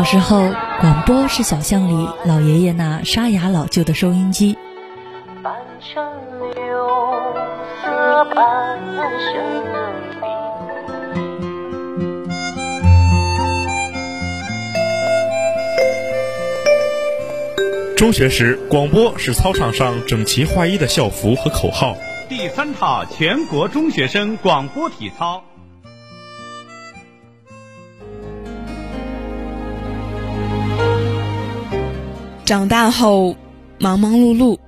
小时候，广播是小巷里老爷爷那沙哑老旧的收音机。中学时，广播是操场上整齐划一的校服和口号。第三套全国中学生广播体操。长大后，忙忙碌碌，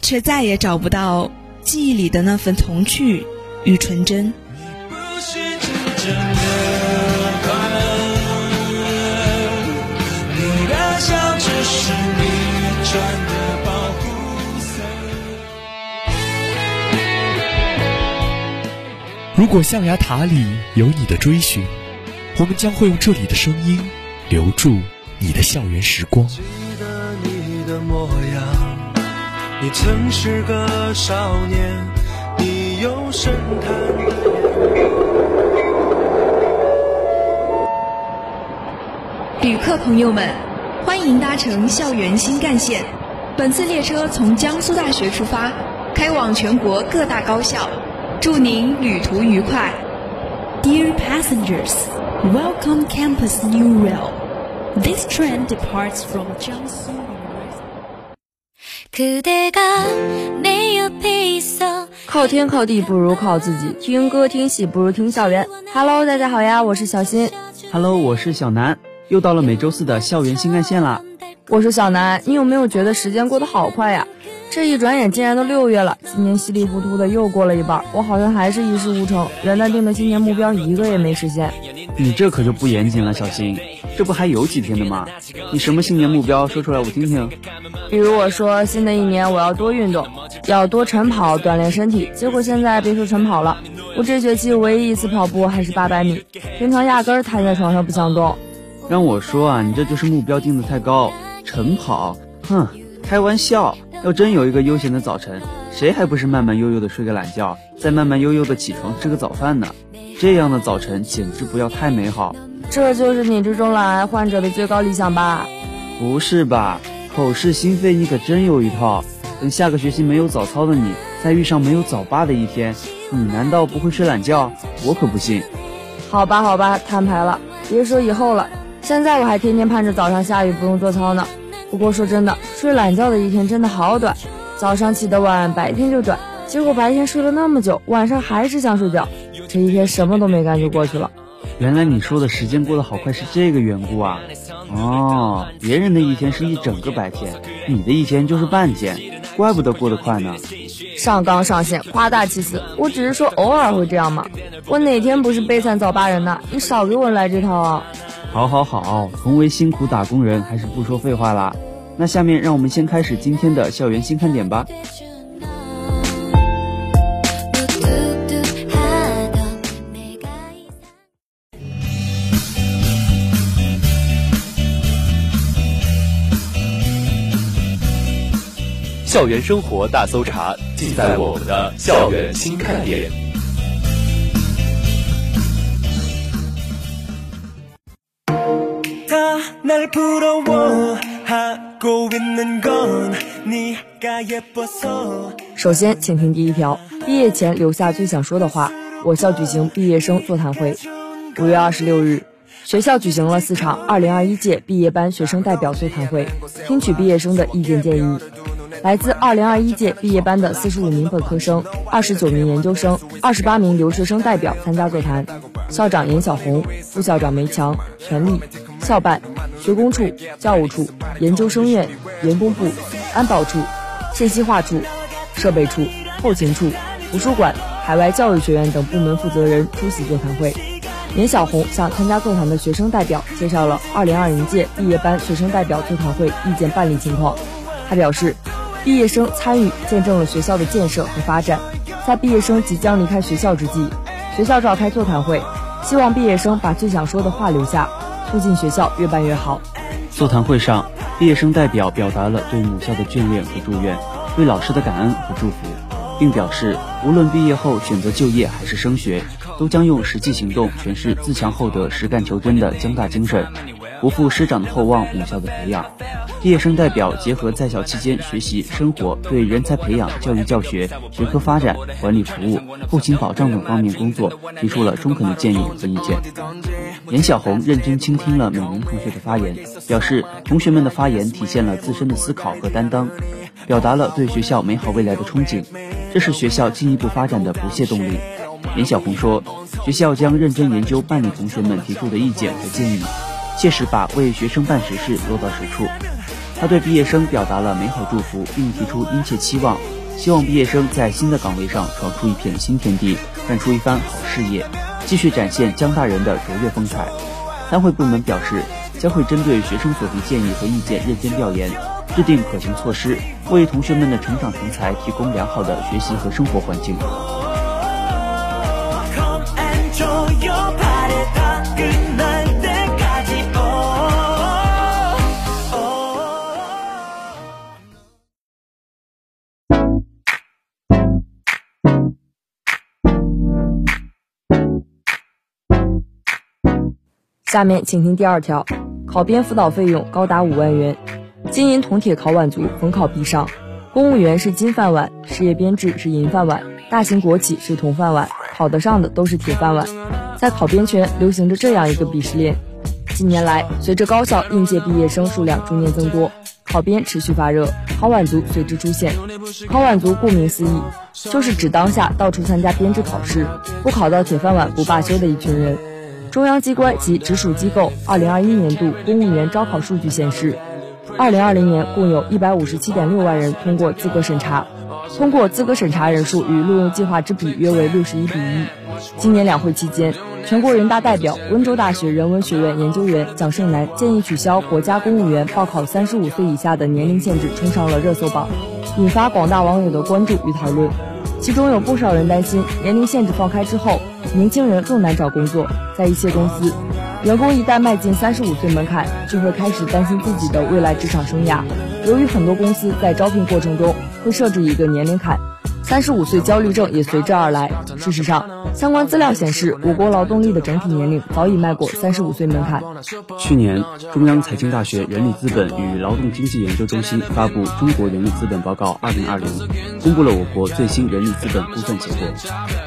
却再也找不到记忆里的那份童趣与纯真。如果象牙塔里有你的追寻，我们将会用这里的声音留住你的校园时光。你，曾是个少年，你有深潭旅客朋友们，欢迎搭乘校园新干线。本次列车从江苏大学出发，开往全国各大高校。祝您旅途愉快。Dear passengers, welcome Campus New Rail. This train departs from Jiangsu 靠天靠地不如靠自己，听歌听戏不如听校园。Hello，大家好呀，我是小新。Hello，我是小南。又到了每周四的校园新干线啦。我说小南，你有没有觉得时间过得好快呀？这一转眼竟然都六月了，今年稀里糊涂的又过了一半，我好像还是一事无成，元旦定的新年目标一个也没实现。你这可就不严谨了，小新，这不还有几天的吗？你什么新年目标说出来我听听。比如我说新的一年我要多运动，要多晨跑锻炼身体，结果现在别说晨跑了，我这学期唯一一次跑步还是八百米，平常压根儿瘫在床上不想动。让我说啊，你这就是目标定的太高，晨跑，哼，开玩笑。要真有一个悠闲的早晨，谁还不是慢慢悠悠的睡个懒觉，再慢慢悠悠的起床吃个早饭呢？这样的早晨简直不要太美好。这就是你这种懒癌患者的最高理想吧？不是吧？口是心非，你可真有一套。等下个学期没有早操的你，再遇上没有早八的一天，你难道不会睡懒觉？我可不信。好吧，好吧，摊牌了。别说以后了，现在我还天天盼着早上下雨不用做操呢。不过说真的，睡懒觉的一天真的好短，早上起得晚，白天就短，结果白天睡了那么久，晚上还是想睡觉，这一天什么都没干就过去了。原来你说的时间过得好快是这个缘故啊！哦，别人的一天是一整个白天，你的一天就是半天，怪不得过得快呢。上纲上线，夸大其词，我只是说偶尔会这样嘛。我哪天不是悲惨早八人呐？你少给我来这套啊！好，好，好，同为辛苦打工人，还是不说废话啦。那下面让我们先开始今天的校园新看点吧。校园生活大搜查，尽在我们的校园新看点。首先，请听第一条：毕业前留下最想说的话。我校举行毕业生座谈会。五月二十六日，学校举行了四场二零二一届毕业班学生代表座谈会，听取毕业生的意见建议。来自二零二一届毕业班的四十五名本科生、二十九名研究生、二十八名留学生代表参加座谈。校长严小红、副校长梅强、全力、校办、学工处、教务处、研究生院、员工部、安保处、信息化处、设备处、后勤处、图书馆、海外教育学院等部门负责人出席座谈会。严小红向参加座谈的学生代表介绍了2020届毕业班学生代表座谈会意见办理情况。他表示，毕业生参与见证了学校的建设和发展，在毕业生即将离开学校之际，学校召开座谈会。希望毕业生把最想说的话留下，促进学校越办越好。座谈会上，毕业生代表表达了对母校的眷恋和祝愿，对老师的感恩和祝福，并表示无论毕业后选择就业还是升学，都将用实际行动诠释自强厚德、实干求真的江大精神。不负师长的厚望，母校的培养。毕业生代表结合在校期间学习生活，对人才培养、教育教学、学科发展、管理服务、后勤保障等方面工作提出了中肯的建议和意见。严小红认真倾听了每名同学的发言，表示同学们的发言体现了自身的思考和担当，表达了对学校美好未来的憧憬，这是学校进一步发展的不懈动力。严小红说，学校将认真研究办理同学们提出的意见和建议，切实把为学生办实事落到实处。他对毕业生表达了美好祝福，并提出殷切期望，希望毕业生在新的岗位上闯出一片新天地，干出一番好事业，继续展现江大人的卓越风采。参会部门表示，将会针对学生所提建议和意见认真调研，制定可行措施，为同学们的成长成才提供良好的学习和生活环境。下面请听第二条：考编辅导费用高达五万元。金银铜铁考碗族逢考必上，公务员是金饭碗，事业编制是银饭碗，大型国企是铜饭碗，考得上的都是铁饭碗。在考编圈流行着这样一个鄙视链。近年来，随着高校应届毕业生数量逐年增多，考编持续发热，考碗族随之出现。考碗族顾名思义，就是指当下到处参加编制考试，不考到铁饭碗不罢休的一群人。中央机关及直属机构二零二一年度公务员招考数据显示，二零二零年共有一百五十七点六万人通过资格审查，通过资格审查人数与录用计划之比约为六十一比一。今年两会期间，全国人大代表、温州大学人文学院研究员蒋胜男建议取消国家公务员报考三十五岁以下的年龄限制，冲上了热搜榜，引发广大网友的关注与讨论。其中有不少人担心，年龄限制放开之后，年轻人更难找工作。在一些公司，员工一旦迈进三十五岁门槛，就会开始担心自己的未来职场生涯。由于很多公司在招聘过程中会设置一个年龄坎。三十五岁焦虑症也随之而来。事实上，相关资料显示，我国劳动力的整体年龄早已迈过三十五岁门槛。去年，中央财经大学人力资本与劳动经济研究中心发布《中国人力资本报告二零二零》，公布了我国最新人力资本估算结果。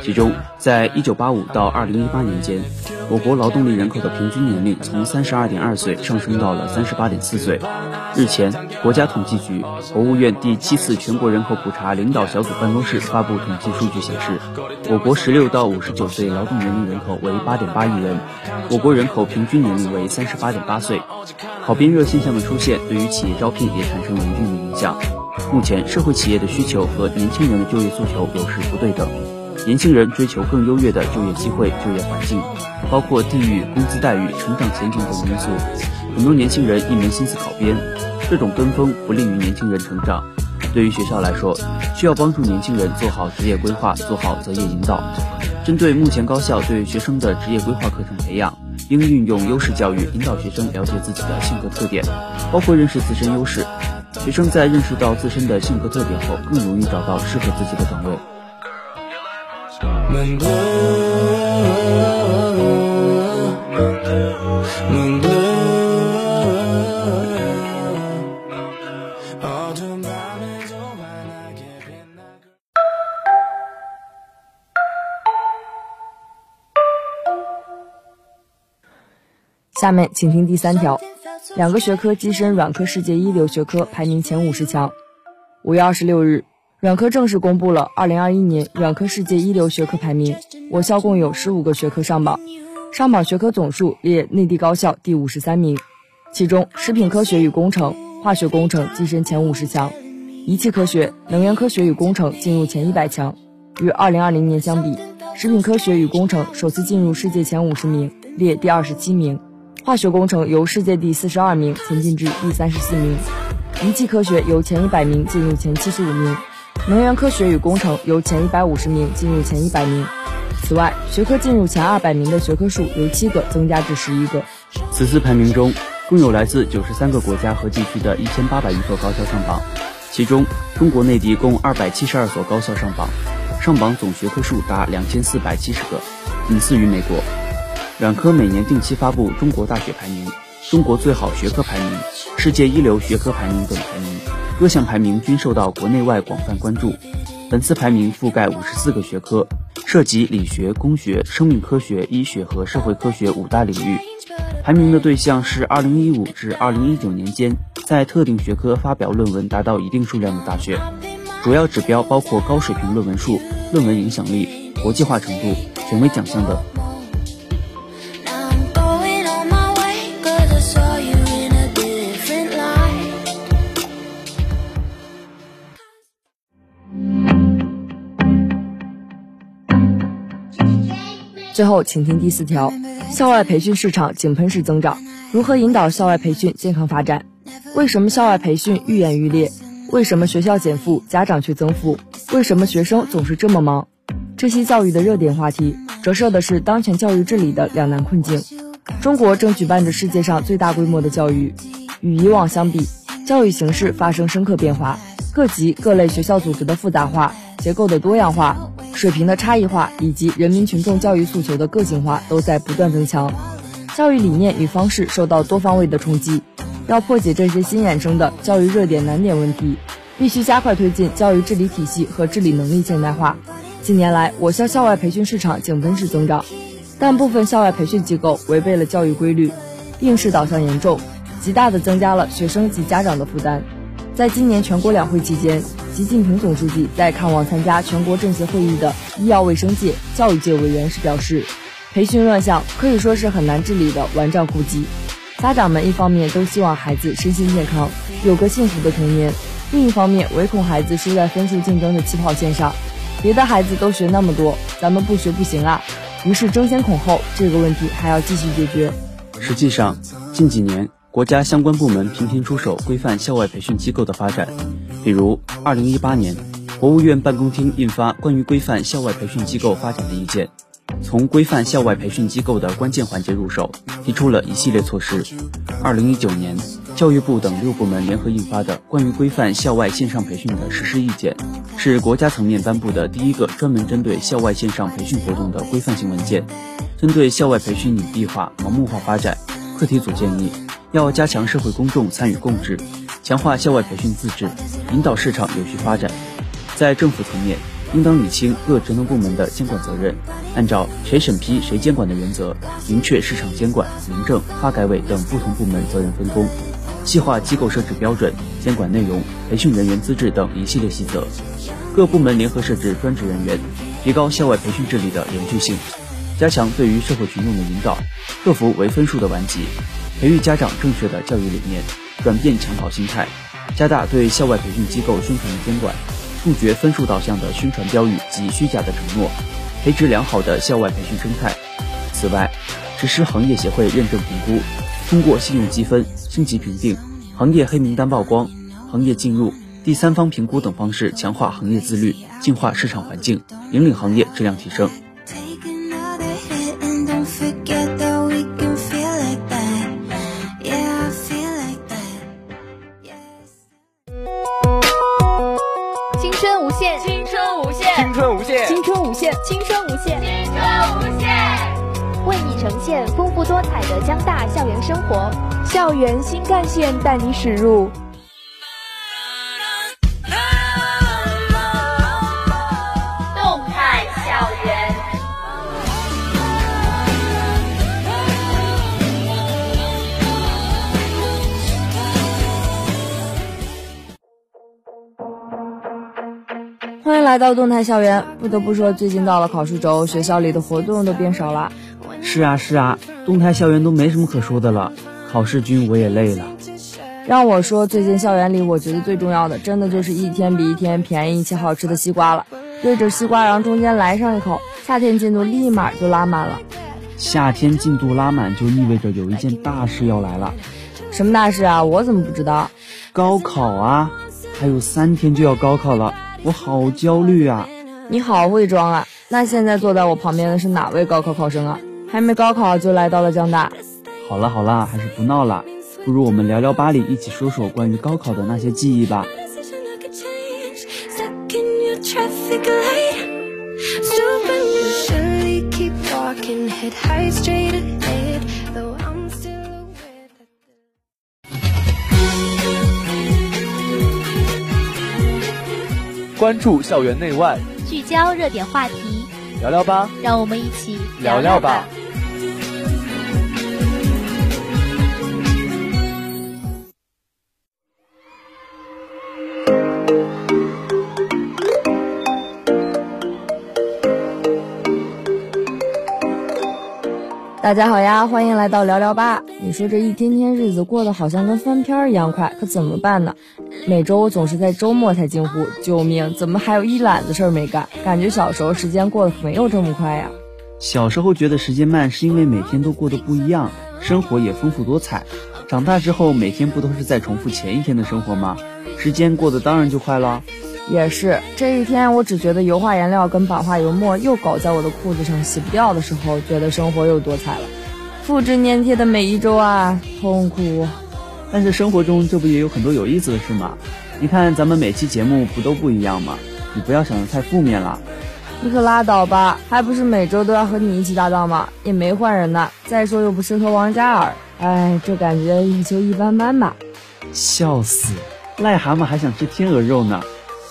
其中，在一九八五到二零一八年间，我国劳动力人口的平均年龄从三十二点二岁上升到了三十八点四岁。日前，国家统计局、国务院第七次全国人口普查领导小组办公室发布统计数据显示，我国十六到五十九岁劳动年龄人口为八点八亿人，我国人口平均年龄为三十八点八岁。考编热现象的出现，对于企业招聘也产生了一定的影响。目前，社会企业的需求和年轻人的就业诉求有时不对等，年轻人追求更优越的就业机会、就业环境，包括地域、工资待遇、成长前景等因素。很多年轻人一门心思考编，这种跟风不利于年轻人成长。对于学校来说，需要帮助年轻人做好职业规划，做好择业引导。针对目前高校对学生的职业规划课程培养，应运用优势教育，引导学生了解自己的性格特点，包括认识自身优势。学生在认识到自身的性格特点后，更容易找到适合自己的岗位。下面请听第三条：两个学科跻身软科世界一流学科排名前五十强。五月二十六日，软科正式公布了二零二一年软科世界一流学科排名。我校共有十五个学科上榜，上榜学科总数列内地高校第五十三名。其中，食品科学与工程、化学工程跻身前五十强，仪器科学、能源科学与工程进入前一百强。与二零二零年相比，食品科学与工程首次进入世界前五十名，列第二十七名。化学工程由世界第四十二名前进至第三十四名，仪器科学由前一百名进入前七十五名，能源科学与工程由前一百五十名进入前一百名。此外，学科进入前二百名的学科数由七个增加至十一个。此次排名中，共有来自九十三个国家和地区的一千八百余所高校上榜，其中中国内地共二百七十二所高校上榜，上榜总学科数达两千四百七十个，仅次于美国。软科每年定期发布中国大学排名，中国最好学科排名、世界一流学科排名等排名，各项排名均受到国内外广泛关注。本次排名覆盖五十四个学科，涉及理学、工学、生命科学、医学和社会科学五大领域。排名的对象是二零一五至二零一九年间在特定学科发表论文达到一定数量的大学。主要指标包括高水平论文数、论文影响力、国际化程度、权威奖项等。最后，请听第四条：校外培训市场井喷式增长，如何引导校外培训健康发展？为什么校外培训愈演愈烈？为什么学校减负，家长却增负？为什么学生总是这么忙？这些教育的热点话题，折射的是当前教育治理的两难困境。中国正举办着世界上最大规模的教育，与以往相比，教育形势发生深刻变化，各级各类学校组织的复杂化、结构的多样化、水平的差异化，以及人民群众教育诉求的个性化，都在不断增强。教育理念与方式受到多方位的冲击。要破解这些新衍生的教育热点难点问题，必须加快推进教育治理体系和治理能力现代化。近年来，我校校外培训市场井喷式增长，但部分校外培训机构违背了教育规律，应试导向严重，极大地增加了学生及家长的负担。在今年全国两会期间，习近平总书记在看望参加全国政协会议的医药卫生界、教育界委员时表示，培训乱象可以说是很难治理的顽瘴痼疾。家长们一方面都希望孩子身心健康，有个幸福的童年；另一方面唯恐孩子输在分数竞争的起跑线上。别的孩子都学那么多，咱们不学不行啊！于是争先恐后，这个问题还要继续解决。实际上，近几年国家相关部门频频出手规范校外培训机构的发展，比如2018年，国务院办公厅印发《关于规范校外培训机构发展的意见》。从规范校外培训机构的关键环节入手，提出了一系列措施。二零一九年，教育部等六部门联合印发的《关于规范校外线上培训的实施意见》，是国家层面颁布的第一个专门针对校外线上培训活动的规范性文件。针对校外培训隐蔽化、盲目化发展，课题组建议要加强社会公众参与共治，强化校外培训自治，引导市场有序发展。在政府层面，应当理清各职能部门的监管责任，按照谁审批谁监管的原则，明确市场监管、民政、发改委等不同部门责任分工，细化机构设置标准、监管内容、培训人员资质等一系列细则。各部门联合设置专职人员，提高校外培训治理的连续性，加强对于社会群众的引导，克服唯分数的顽疾，培育家长正确的教育理念，转变抢跑心态，加大对校外培训机构宣传的监管。杜绝分数导向的宣传标语及虚假的承诺，培植良好的校外培训生态。此外，实施行业协会认证评估，通过信用积分、星级评定、行业黑名单曝光、行业进入、第三方评估等方式，强化行业自律，净化市场环境，引领行业质量提升。生活，校园新干线带你驶入。动态校园欢迎来到动态校园。不得不说，最近到了考试周，学校里的活动都变少了。是啊是啊，动态校园都没什么可说的了。考试君我也累了。让我说，最近校园里我觉得最重要的，真的就是一天比一天便宜且好吃的西瓜了。对着西瓜瓤中间来上一口，夏天进度立马就拉满了。夏天进度拉满就意味着有一件大事要来了。什么大事啊？我怎么不知道？高考啊！还有三天就要高考了。我好焦虑啊！你好会装啊！那现在坐在我旁边的是哪位高考考生啊？还没高考就来到了江大。好了好了还是不闹了不如我们聊聊巴黎一起说说关于高考的那些记忆吧。关注校园内外，聚焦热点话题，聊聊吧。让我们一起聊聊吧。大家好呀，欢迎来到聊聊吧。你说这一天天日子过得好像跟翻篇一样快，可怎么办呢？每周我总是在周末才惊呼救命，怎么还有一揽子事儿没干？感觉小时候时间过得没有这么快呀。小时候觉得时间慢，是因为每天都过得不一样，生活也丰富多彩。长大之后，每天不都是在重复前一天的生活吗？时间过得当然就快了。也是，这一天我只觉得油画颜料跟版画油墨又搞在我的裤子上洗不掉的时候，觉得生活又多彩了。复制粘贴的每一周啊，痛苦。但是生活中这不也有很多有意思的事吗？你看咱们每期节目不都不一样吗？你不要想的太负面了。你可拉倒吧，还不是每周都要和你一起搭档吗？也没换人呢。再说又不是和王嘉尔，哎，这感觉也就一般般吧。笑死，癞蛤蟆还想吃天鹅肉呢。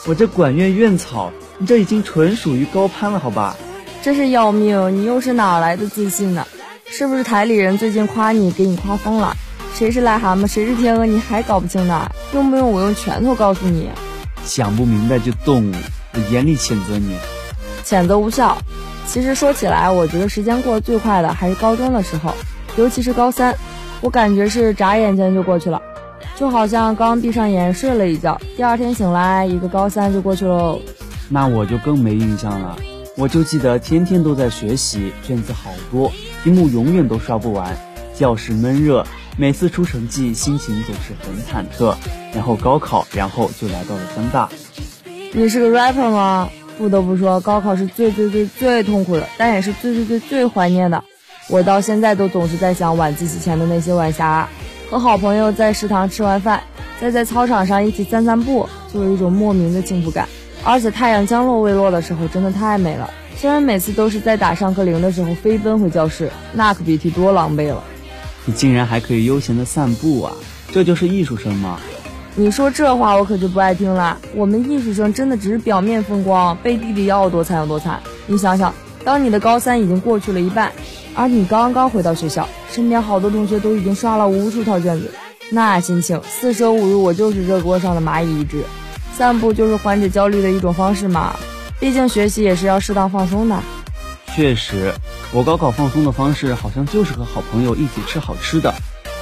我这管院院草，你这已经纯属于高攀了，好吧？真是要命！你又是哪来的自信呢？是不是台里人最近夸你，给你夸疯了？谁是癞蛤蟆，谁是天鹅，你还搞不清呢？用不用我用拳头告诉你？想不明白就动武，我严厉谴责你。谴责无效。其实说起来，我觉得时间过得最快的还是高中的时候，尤其是高三，我感觉是眨眼间就过去了。就好像刚闭上眼睡了一觉，第二天醒来，一个高三就过去喽。那我就更没印象了，我就记得天天都在学习，卷子好多，题目永远都刷不完，教室闷热，每次出成绩心情总是很忐忑。然后高考，然后就来到了江大。你是个 rapper 吗？不得不说，高考是最最最最痛苦的，但也是最最最最怀念的。我到现在都总是在想晚自习前的那些晚霞。和好朋友在食堂吃完饭，再在操场上一起散散步，就有一种莫名的幸福感。而且太阳将落未落的时候，真的太美了。虽然每次都是在打上课铃的时候飞奔回教室，那可别提多狼狈了。你竟然还可以悠闲的散步啊！这就是艺术生吗？你说这话我可就不爱听了。我们艺术生真的只是表面风光，背地里要有多惨有多惨。你想想，当你的高三已经过去了一半。而你刚刚回到学校，身边好多同学都已经刷了无数套卷子，那心情四舍五入，我就是热锅上的蚂蚁一只。散步就是缓解焦虑的一种方式嘛，毕竟学习也是要适当放松的。确实，我高考放松的方式好像就是和好朋友一起吃好吃的，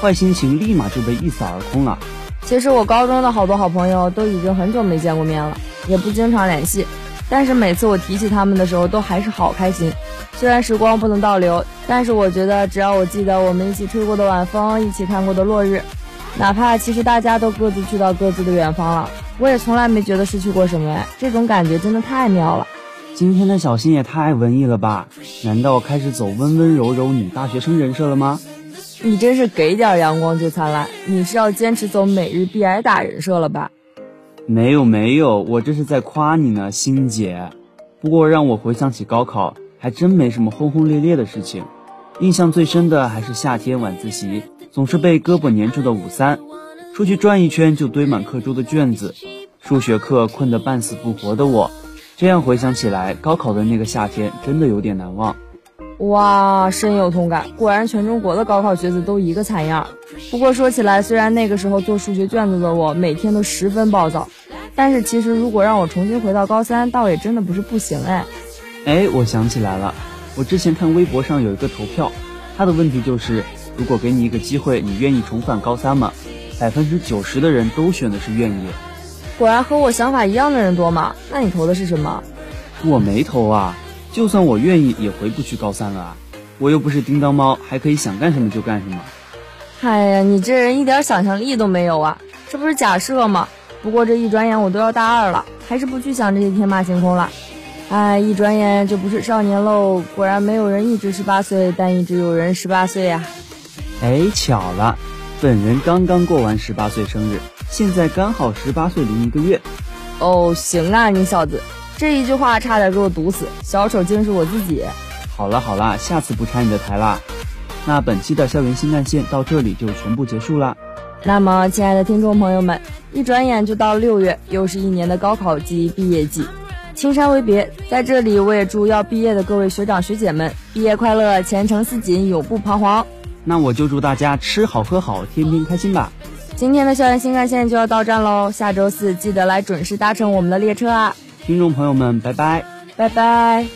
坏心情立马就被一扫而空了。其实我高中的好多好朋友都已经很久没见过面了，也不经常联系，但是每次我提起他们的时候，都还是好开心。虽然时光不能倒流，但是我觉得只要我记得我们一起吹过的晚风，一起看过的落日，哪怕其实大家都各自去到各自的远方了，我也从来没觉得失去过什么哎，这种感觉真的太妙了。今天的小新也太文艺了吧？难道开始走温温柔柔女大学生人设了吗？你真是给点阳光就灿烂，你是要坚持走每日必挨打人设了吧？没有没有，我这是在夸你呢，欣姐。不过让我回想起高考。还真没什么轰轰烈烈的事情，印象最深的还是夏天晚自习，总是被胳膊粘住的五三，出去转一圈就堆满课桌的卷子，数学课困得半死不活的我，这样回想起来，高考的那个夏天真的有点难忘。哇，深有同感，果然全中国的高考学子都一个惨样。不过说起来，虽然那个时候做数学卷子的我每天都十分暴躁，但是其实如果让我重新回到高三，倒也真的不是不行哎。哎，我想起来了，我之前看微博上有一个投票，他的问题就是，如果给你一个机会，你愿意重返高三吗？百分之九十的人都选的是愿意。果然和我想法一样的人多嘛？那你投的是什么？我没投啊，就算我愿意，也回不去高三了啊。我又不是叮当猫，还可以想干什么就干什么。哎呀，你这人一点想象力都没有啊！这不是假设吗？不过这一转眼我都要大二了，还是不去想这些天马行空了。哎，一转眼就不是少年喽！果然没有人一直十八岁，但一直有人十八岁呀。哎，巧了，本人刚刚过完十八岁生日，现在刚好十八岁零一个月。哦，行啊，你小子，这一句话差点给我毒死，小丑竟是我自己。好了好了，下次不拆你的台啦。那本期的校园新干线到这里就全部结束啦。那么，亲爱的听众朋友们，一转眼就到六月，又是一年的高考季、毕业季。青山为别，在这里我也祝要毕业的各位学长学姐们毕业快乐，前程似锦，永不彷徨。那我就祝大家吃好喝好，天天开心吧。今天的校园新干线就要到站喽，下周四记得来准时搭乘我们的列车啊！听众朋友们拜拜。拜拜。